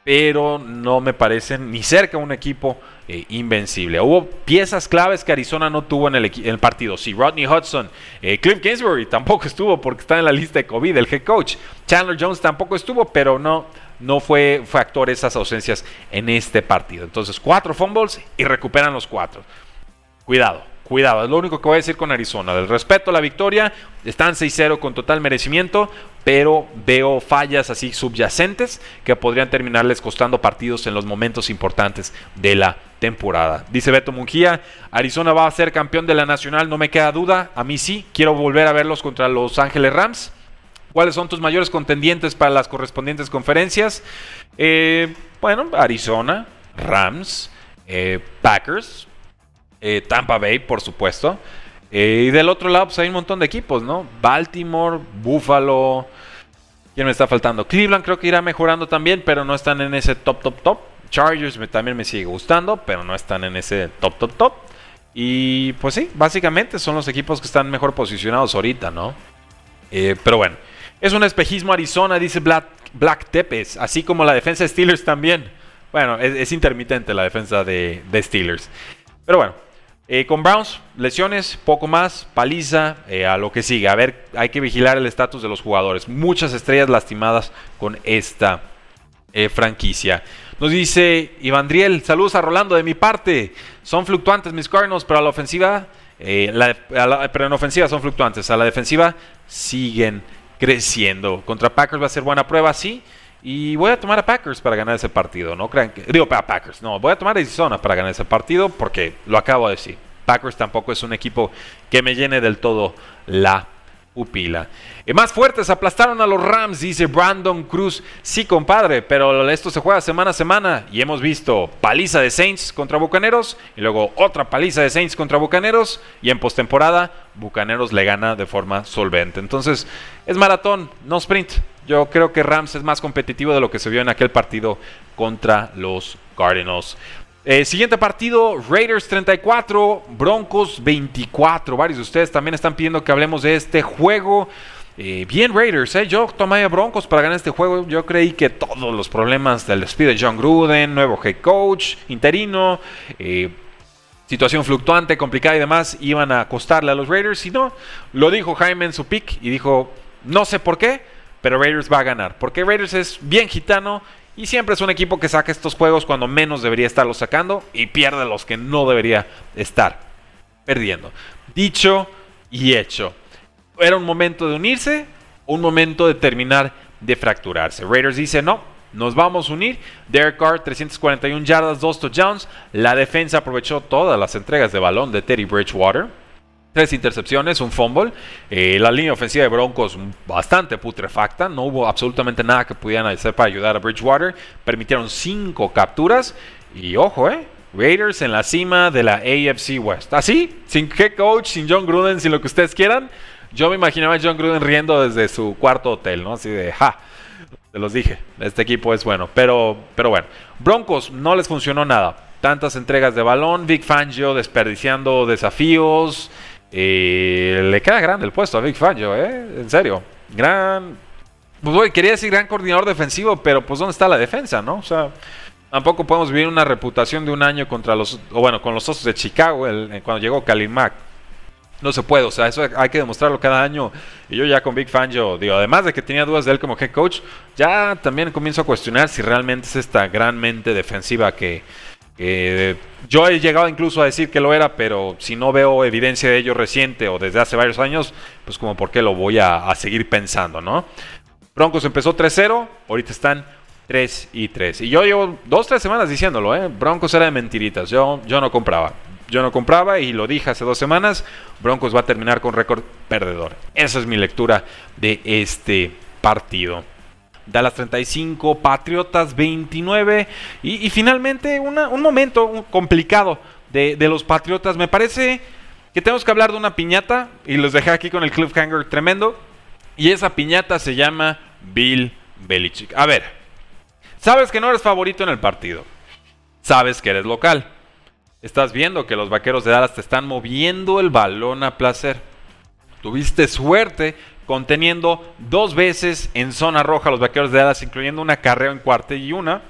pero no me parecen ni cerca un equipo eh, invencible. Hubo piezas claves que Arizona no tuvo en el, partido. Sí, Rodney Hudson, eh, Kingsbury tampoco estuvo porque está en la lista de COVID, el head coach. Chandler Jones tampoco estuvo, pero no, no fue factor esas ausencias en este partido. Entonces, cuatro fumbles y recuperan los cuatro. Cuidado. Cuidado, es lo único que voy a decir con Arizona. Del respeto a la victoria, están 6-0 con total merecimiento, pero veo fallas así subyacentes que podrían terminarles costando partidos en los momentos importantes de la temporada. Dice Beto Mungía, Arizona va a ser campeón de la Nacional, no me queda duda. A mí sí, quiero volver a verlos contra Los Ángeles Rams. ¿Cuáles son tus mayores contendientes para las correspondientes conferencias? Eh, bueno, Arizona, Rams, eh, Packers, eh, Tampa Bay, por supuesto. Eh, y del otro lado, pues hay un montón de equipos, ¿no? Baltimore, Buffalo. ¿Quién me está faltando? Cleveland creo que irá mejorando también, pero no están en ese top, top, top. Chargers también me sigue gustando, pero no están en ese top, top, top. Y pues sí, básicamente son los equipos que están mejor posicionados ahorita, ¿no? Eh, pero bueno, es un espejismo Arizona, dice Black, Black Tepes, así como la defensa de Steelers también. Bueno, es, intermitente la defensa de, de Steelers. Pero bueno, eh, con Browns, lesiones, poco más, paliza, eh, a lo que sigue. A ver, hay que vigilar el estatus de los jugadores. Muchas estrellas lastimadas con esta eh, franquicia. Nos dice Iván Driel, saludos a Rolando de mi parte. Son fluctuantes mis Cardinals, pero a la ofensiva, pero en ofensiva son fluctuantes. A la defensiva siguen creciendo. Contra Packers va a ser buena prueba, sí. Y voy a tomar a Packers para ganar ese partido. No crean que. Digo, para Packers. No, voy a tomar a Arizona para ganar ese partido porque lo acabo de decir. Packers tampoco es un equipo que me llene del todo la pupila. Y más fuertes aplastaron a los Rams, dice Brandon Cruz. Sí, compadre, pero esto se juega semana a semana y hemos visto paliza de Saints contra Bucaneros y luego otra paliza de Saints contra Bucaneros y en postemporada Bucaneros le gana de forma solvente. Entonces, es maratón, no sprint. Yo creo que Rams es más competitivo de lo que se vio en aquel partido contra los Cardinals. Eh, siguiente partido, Raiders 34, Broncos 24. Varios de ustedes también están pidiendo que hablemos de este juego. Eh, bien Raiders, eh. yo tomé Broncos para ganar este juego. Yo creí que todos los problemas del despido de John Gruden, nuevo head coach, interino, situación fluctuante, complicada y demás, iban a costarle a los Raiders. Y no, lo dijo Jaime en su pick y dijo, no sé por qué, pero Raiders va a ganar. Porque Raiders es bien gitano y siempre es un equipo que saca estos juegos cuando menos debería estarlos sacando y pierde los que no debería estar perdiendo. Dicho y hecho. Era un momento de unirse, un momento de terminar de fracturarse. Raiders dice no, nos vamos a unir. Derek Carr, 341 yardas, 2 touchdowns. La defensa aprovechó todas las entregas de balón de Teddy Bridgewater. Tres intercepciones, un fumble. Eh, la línea ofensiva de Broncos bastante putrefacta. No hubo absolutamente nada que pudieran hacer para ayudar a Bridgewater. Permitieron cinco capturas. Y ojo, eh. Raiders en la cima de la AFC West. Así, sin head coach, sin John Gruden, sin lo que ustedes quieran. Yo me imaginaba a John Gruden riendo desde su cuarto hotel, ¿no? Así de, ja, te los dije, este equipo es bueno. Pero, pero bueno, Broncos no les funcionó nada. Tantas entregas de balón, Big Fangio desperdiciando desafíos. Y le queda grande el puesto a Big Fangio, ¿eh? En serio. Gran. Pues, quería decir gran coordinador defensivo, pero pues ¿dónde está la defensa, no? O sea, tampoco podemos vivir una reputación de un año contra los. O bueno, con los Osos de Chicago, el, cuando llegó Kalin Mack. No se puede, o sea, eso hay que demostrarlo cada año. Y yo ya con Big Fan, yo digo, además de que tenía dudas de él como head coach, ya también comienzo a cuestionar si realmente es esta gran mente defensiva que, yo he llegado incluso a decir que lo era, pero si no veo evidencia de ello reciente o desde hace varios años, pues como por qué lo voy a, a seguir pensando, ¿no? Broncos empezó 3-0, ahorita están 3 y 3. Y yo llevo dos, tres semanas diciéndolo, ¿eh? Broncos era de mentiritas, yo, yo no compraba. Yo no compraba y lo dije hace dos semanas, Broncos va a terminar con récord perdedor. Esa es mi lectura de este partido. Dallas 35, Patriotas 29 y, finalmente un momento complicado de, de, los Patriotas. Me parece que tenemos que hablar de una piñata y los dejé aquí con el cliffhanger tremendo. Y esa piñata se llama Bill Belichick. A ver, sabes que no eres favorito en el partido. Sabes que eres local. Estás viendo que los vaqueros de Dallas te están moviendo el balón a placer. Tuviste suerte conteniendo dos veces en zona roja a los vaqueros de Dallas, incluyendo una carrera en cuarta y una.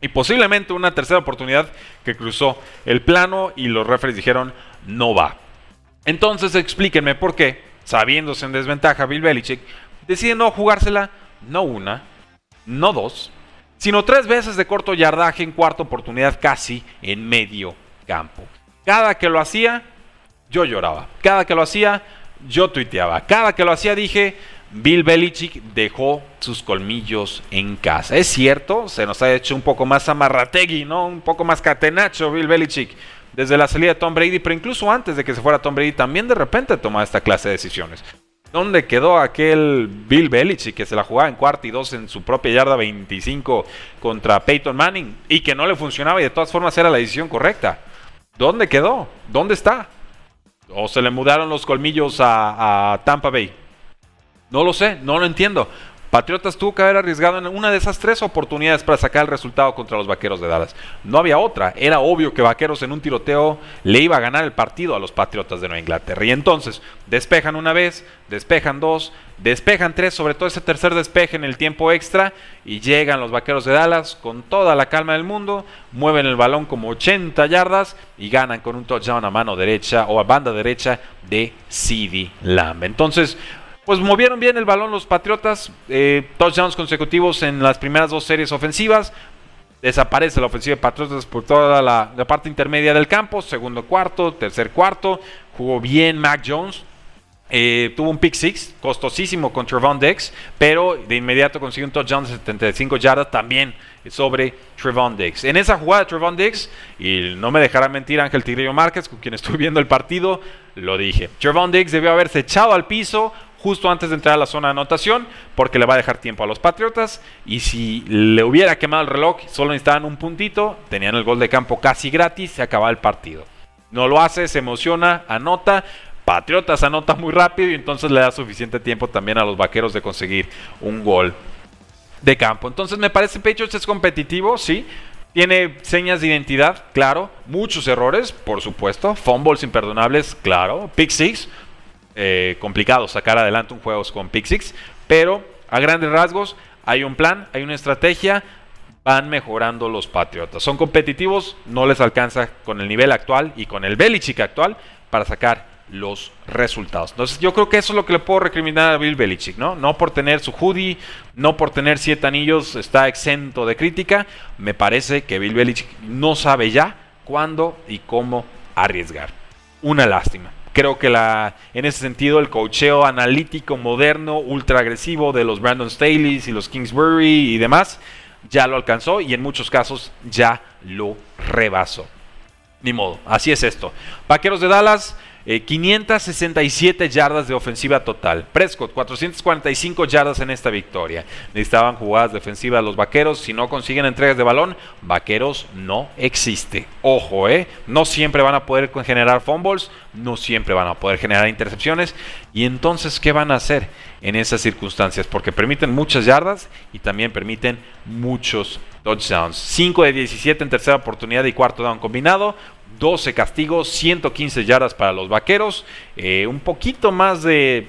Y posiblemente una tercera oportunidad que cruzó el plano y los referees dijeron no va. Entonces explíquenme por qué, sabiéndose en desventaja Bill Belichick, decide no jugársela no una, no dos, sino tres veces de corto yardaje en cuarta oportunidad casi en medio campo. Cada que lo hacía, yo lloraba. Cada que lo hacía, yo tuiteaba. Cada que lo hacía dije, Bill Belichick dejó sus colmillos en casa. Es cierto, se nos ha hecho un poco más amarrategui, ¿no? Un poco más catenacho Bill Belichick desde la salida de Tom Brady, pero incluso antes de que se fuera Tom Brady también de repente tomaba esta clase de decisiones. ¿Dónde quedó aquel Bill Belichick que se la jugaba en cuarto y dos en su propia yarda 25 contra Peyton Manning y que no le funcionaba y de todas formas era la decisión correcta? ¿Dónde quedó? ¿Dónde está? ¿O se le mudaron los colmillos a, Tampa Bay? No lo sé, no lo entiendo. Patriotas tuvo que haber arriesgado en una de esas tres oportunidades para sacar el resultado contra los Vaqueros de Dallas. No había otra. Era obvio que Vaqueros en un tiroteo le iba a ganar el partido a los Patriotas de Nueva Inglaterra. Y entonces despejan una vez, despejan dos, despejan tres, sobre todo ese tercer despeje en el tiempo extra. Y llegan los Vaqueros de Dallas con toda la calma del mundo, mueven el balón como 80 yardas y ganan con un touchdown a mano derecha o a banda derecha de CD Lamb. Entonces, pues movieron bien el balón los Patriotas, eh, touchdowns consecutivos en las primeras dos series ofensivas. Desaparece la ofensiva de Patriotas por toda la, parte intermedia del campo, segundo cuarto, tercer cuarto. Jugó bien Mac Jones, eh, tuvo un pick six, costosísimo con Trevon Dix, pero de inmediato consiguió un touchdown de 75 yardas también sobre Trevon Dix. En esa jugada Trevon Dix, y no me dejará mentir Ángel Tigrillo Márquez, con quien estuve viendo el partido, lo dije. Trevon Dix debió haberse echado al piso, justo antes de entrar a la zona de anotación, porque le va a dejar tiempo a los Patriotas. Y si le hubiera quemado el reloj, solo necesitaban un puntito, tenían el gol de campo casi gratis, se acaba el partido. No lo hace, se emociona, anota. Patriotas anota muy rápido y entonces le da suficiente tiempo también a los vaqueros de conseguir un gol de campo. Entonces me parece Patriots es competitivo, sí. Tiene señas de identidad, claro. Muchos errores, por supuesto. Fumbles imperdonables, claro. Pick six, eh, complicado sacar adelante un juego con Pick pero a grandes rasgos hay un plan, hay una estrategia, van mejorando los Patriotas. Son competitivos, no les alcanza con el nivel actual y con el Belichick actual para sacar los resultados. Entonces yo creo que eso es lo que le puedo recriminar a Bill Belichick, ¿no? No por tener su hoodie, no por tener siete anillos está exento de crítica. Me parece que Bill Belichick no sabe ya cuándo y cómo arriesgar. Una lástima. Creo que la, en ese sentido el cocheo analítico, moderno, ultra agresivo de los Brandon Staley's y los Kingsbury y demás ya lo alcanzó y en muchos casos ya lo rebasó. Ni modo, así es esto. Vaqueros de Dallas 567 eh, yardas de ofensiva total. Prescott, 445 yardas en esta victoria. Necesitaban jugadas defensivas los vaqueros. Si no consiguen entregas de balón, vaqueros no existe. Ojo, ¿eh? No siempre van a poder generar fumbles, no siempre van a poder generar intercepciones. Y entonces, ¿qué van a hacer en esas circunstancias? Porque permiten muchas yardas y también permiten muchos touchdowns. 5 de 17 en tercera oportunidad y cuarto down combinado. 12 castigos, 115 yardas para los vaqueros, eh, un poquito más de,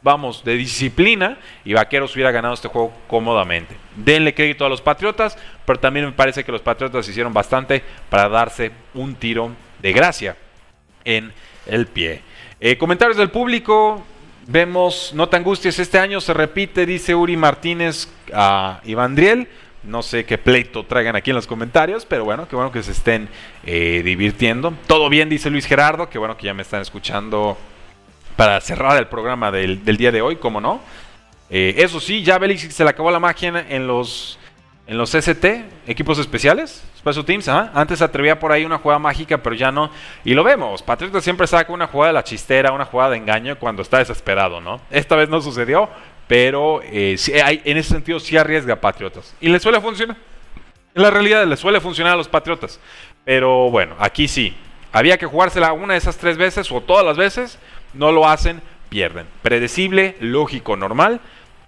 vamos, de disciplina y Vaqueros hubiera ganado este juego cómodamente. Denle crédito a los Patriotas, pero también me parece que los Patriotas hicieron bastante para darse un tiro de gracia en el pie. Eh, comentarios del público. Vemos, no te angusties, este año se repite, dice Uri Martínez a Iván Driel. No sé qué pleito traigan aquí en los comentarios, pero bueno, qué bueno que se estén eh, divirtiendo. Todo bien, dice Luis Gerardo, que bueno que ya me están escuchando para cerrar el programa del, día de hoy, como no. Eh, eso sí, ya Belichick se le acabó la magia en los, en los ST, equipos especiales. Special Teams, antes atrevía por ahí una jugada mágica, pero ya no. Y lo vemos, Patriota siempre saca una jugada de la chistera, una jugada de engaño cuando está desesperado, ¿no? Esta vez no sucedió, pero eh, hay, en ese sentido sí arriesga a Patriotas. Y le suele funcionar. En la realidad le suele funcionar a los Patriotas. Pero bueno, aquí sí. Había que jugársela una de esas tres veces o todas las veces. No lo hacen, pierden. Predecible, lógico, normal.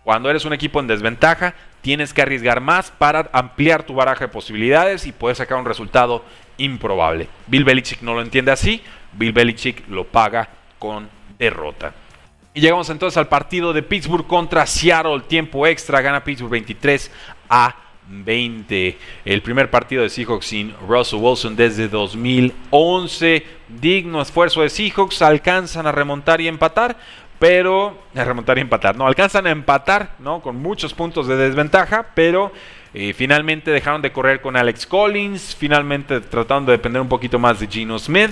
Cuando eres un equipo en desventaja, tienes que arriesgar más para ampliar tu baraja de posibilidades y poder sacar un resultado improbable. Bill Belichick no lo entiende así, Bill Belichick lo paga con derrota. Y llegamos entonces al partido de Pittsburgh contra Seattle, tiempo extra, gana Pittsburgh 23 a 20. El primer partido de Seahawks sin Russell Wilson desde 2011. Digno esfuerzo de Seahawks, alcanzan a remontar y empatar, pero a remontar y empatar, no, alcanzan a empatar, ¿no? Con muchos puntos de desventaja, pero eh, finalmente dejaron de correr con Alex Collins, finalmente tratando de depender un poquito más de Gino Smith.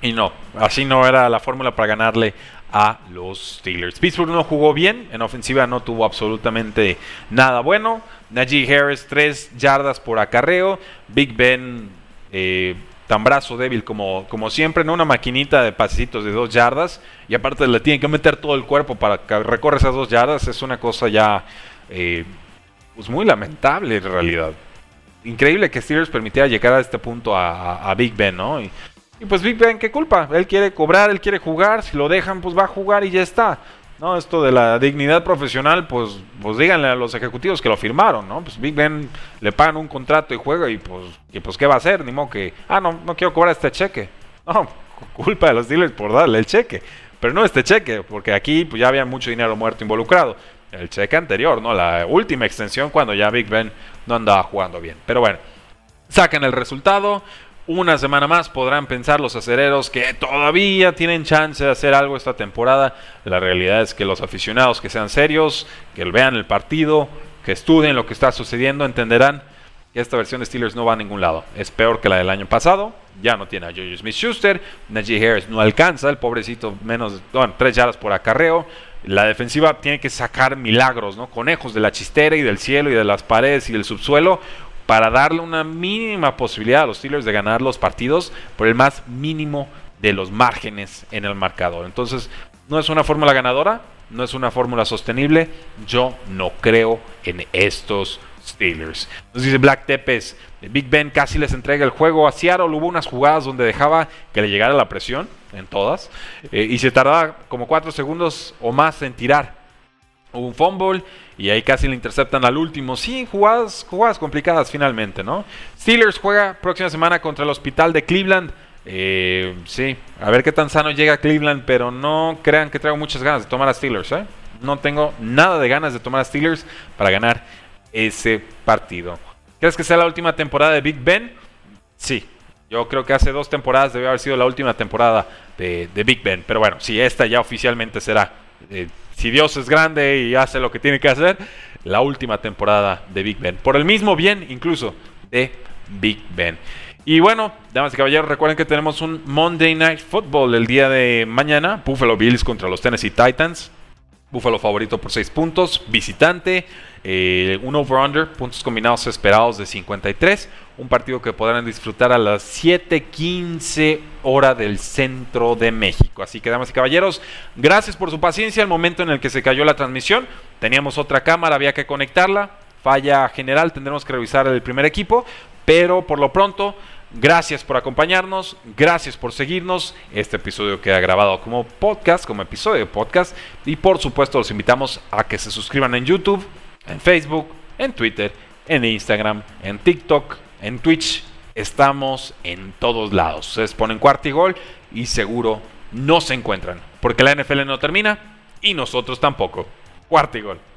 Y no, así no era la fórmula para ganarle a los Steelers. Pittsburgh no jugó bien, en ofensiva no tuvo absolutamente nada bueno. Najee Harris, 3 yardas por acarreo. Big Ben eh, tan brazo débil como, como siempre, ¿no? Una maquinita de pasecitos de dos yardas y aparte le tienen que meter todo el cuerpo para que recorra esas dos yardas, es una cosa ya eh, pues muy lamentable en realidad. Increíble que Steelers permitiera llegar a este punto a, Big Ben, ¿no? Y, pues Big Ben, ¿qué culpa? Él quiere cobrar, él quiere jugar, si lo dejan pues va a jugar y ya está. No, esto de la dignidad profesional, pues, pues díganle a los ejecutivos que lo firmaron, ¿no? Pues Big Ben le pagan un contrato y juega y pues, y pues ¿qué va a hacer? Ni modo que, ah, no, no quiero cobrar este cheque. No, culpa de los dealers por darle el cheque. Pero no este cheque, porque aquí pues, ya había mucho dinero muerto involucrado. El cheque anterior, ¿no? La última extensión cuando ya Big Ben no andaba jugando bien. Pero bueno, sacan el resultado. Una semana más podrán pensar los acereros que todavía tienen chance de hacer algo esta temporada. La realidad es que los aficionados que sean serios, que vean el partido, que estudien lo que está sucediendo, entenderán que esta versión de Steelers no va a ningún lado. Es peor que la del año pasado. Ya no tiene a Jojo Smith-Schuster. Najee Harris no alcanza. El pobrecito menos, bueno, tres yardas por acarreo. La defensiva tiene que sacar milagros, ¿no? Conejos de la chistera y del cielo y de las paredes y del subsuelo para darle una mínima posibilidad a los Steelers de ganar los partidos por el más mínimo de los márgenes en el marcador. Entonces, no es una fórmula ganadora, no es una fórmula sostenible. Yo no creo en estos Steelers. Nos dice Black Tepes, Big Ben casi les entrega el juego a Seattle. Hubo unas jugadas donde dejaba que le llegara la presión, en todas, eh, y se tardaba como 4 segundos o más en tirar. Un fumble y ahí casi le interceptan al último. Sí, jugadas, jugadas complicadas finalmente, ¿no? Steelers juega próxima semana contra el Hospital de Cleveland. Eh, sí, a ver qué tan sano llega Cleveland, pero no crean que traigo muchas ganas de tomar a Steelers, ¿eh? No tengo nada de ganas de tomar a Steelers para ganar ese partido. ¿Crees que sea la última temporada de Big Ben? Sí, yo creo que hace dos temporadas debe haber sido la última temporada de, Big Ben. Pero bueno, si esta ya oficialmente será. Eh, si Dios es grande y hace lo que tiene que hacer, la última temporada de Big Ben. Por el mismo bien, incluso, de Big Ben. Y bueno, damas y caballeros, recuerden que tenemos un Monday Night Football el día de mañana. Buffalo Bills contra los Tennessee Titans. Buffalo favorito por 6 puntos, visitante, eh, un over-under, puntos combinados esperados de 53, un partido que podrán disfrutar a las 7:15 hora del centro de México. Así que, damas y caballeros, gracias por su paciencia. El momento en el que se cayó la transmisión, teníamos otra cámara, había que conectarla, falla general, tendremos que revisar el primer equipo, pero por lo pronto Gracias por acompañarnos, gracias por seguirnos. Este episodio queda grabado como podcast, como episodio de podcast. Y por supuesto los invitamos a que se suscriban en YouTube, en Facebook, en Twitter, en Instagram, en TikTok, en Twitch. Estamos en todos lados. Ustedes ponen cuarto y gol y seguro no se encuentran. Porque la NFL no termina y nosotros tampoco. Cuarto y gol.